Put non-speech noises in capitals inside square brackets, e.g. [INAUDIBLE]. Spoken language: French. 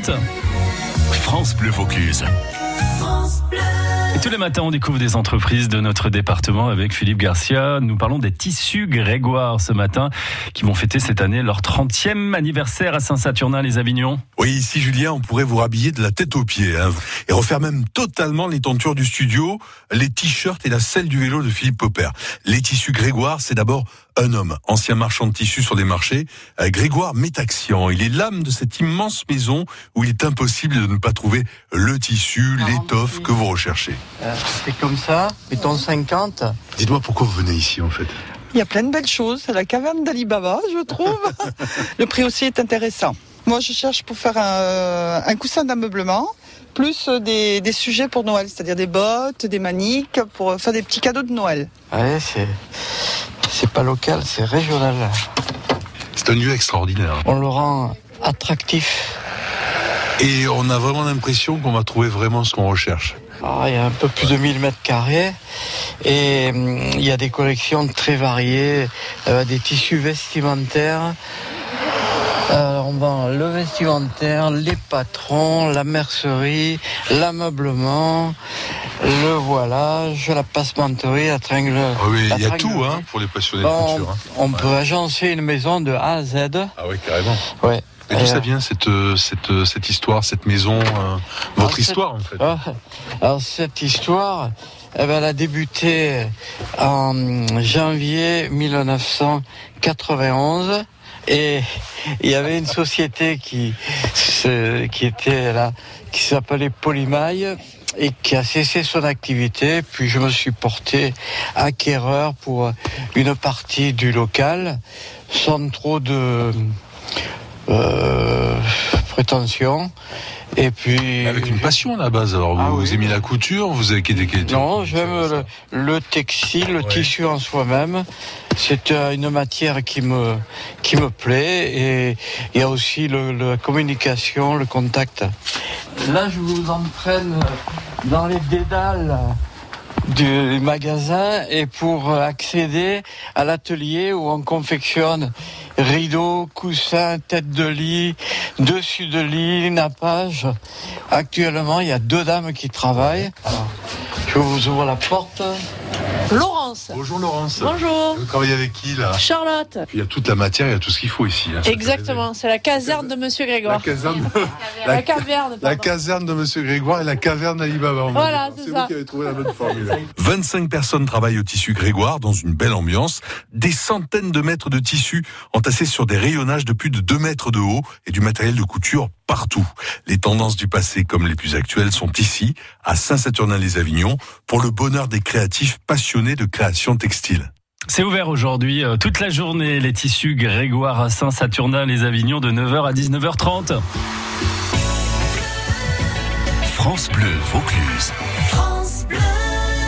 6h30. France Bleu Vaucluse. Et tous les matins, on découvre des entreprises de notre département avec Philippe Garcia. Nous parlons des tissus Grégoire ce matin qui vont fêter cette année leur 30e anniversaire à Saint-Saturnin-les-Avignon. Oui, ici Julien, on pourrait vous rhabiller de la tête aux pieds hein, et refaire même totalement les tentures du studio, les t-shirts et la selle du vélo de Philippe Popper. Les tissus Grégoire, c'est d'abord un homme, ancien marchand de tissus sur des marchés, euh, Grégoire Métaxian. Il est l'âme de cette immense maison où il est impossible de ne pas trouver le tissu, l'étoffe que vous recherchez. Euh, c'est comme ça, mettons 50. Dites-moi pourquoi vous venez ici en fait. Il y a plein de belles choses. C'est la caverne d'Alibaba, je trouve. [LAUGHS] le prix aussi est intéressant. Moi, je cherche pour faire un, un coussin d'ameublement, plus des, des, sujets pour Noël, c'est-à-dire des bottes, des maniques, pour faire des petits cadeaux de Noël. Ouais, c'est, c'est pas local, c'est régional. C'est un lieu extraordinaire. On le rend attractif. Et on a vraiment l'impression qu'on va trouver vraiment ce qu'on recherche. Ah, il y a un peu plus de 1000 mètres carrés et hum, il y a des collections très variées, euh, des tissus vestimentaires. Euh, on vend le vestimentaire, les patrons, la mercerie, l'ameublement, le voilage, la passementerie, la tringle. Ah oui, il y a tout hein, pour les passionnés bon, de couture. Hein. On peut agencer une maison de A à Z. Ah oui, carrément. Ouais. Et d'où ça vient cette, cette, cette histoire, cette maison, euh, votre alors, histoire en fait? Ah, Alors cette histoire, eh ben, elle a débuté en janvier 1991 et il y avait une société qui, qui était là, qui s'appelait Polymaille et qui a cessé son activité. Puis je me suis porté acquéreur pour une partie du local sans trop de euh, prétention. Et puis avec une passion à la base. Alors Ah vous, oui. aimez la couture, vous avez quel- non, j'aime le, le textile, le Ouais. tissu en soi-même. C'est euh, une matière qui me qui me plaît et il y a aussi le, la communication, le contact. Là, je vous entraîne dans les dédales du magasin et pour accéder à l'atelier où on confectionne rideaux, coussins, tête de lit, dessus de lit, nappage. Actuellement, il y a deux dames qui travaillent. Je vous ouvre la porte. Laurence. Bonjour Laurence. Bonjour. Vous travaillez avec qui là? Charlotte. Il y a toute la matière, il y a tout ce qu'il faut ici. hein, Exactement, c'est la caserne de Monsieur. La Grégoire. [LAUGHS] caserne, La caverne, la caserne de Monsieur Grégoire et la caverne va Voilà, c'est vous qui avez trouvé la bonne formule. 25 personnes travaillent au tissu Grégoire dans une belle ambiance. Des centaines de mètres de tissu entassés sur des rayonnages de plus de 2 mètres de haut et du matériel de couture partout. Les tendances du passé comme les plus actuelles sont ici, à Saint-Saturnin-les-Avignon, pour le bonheur des créatifs passionnés de création textile. C'est ouvert aujourd'hui euh, toute la journée, les tissus Grégoire à Saint-Saturnin-les-Avignon de 9h à 19h30. France Bleu Vaucluse. France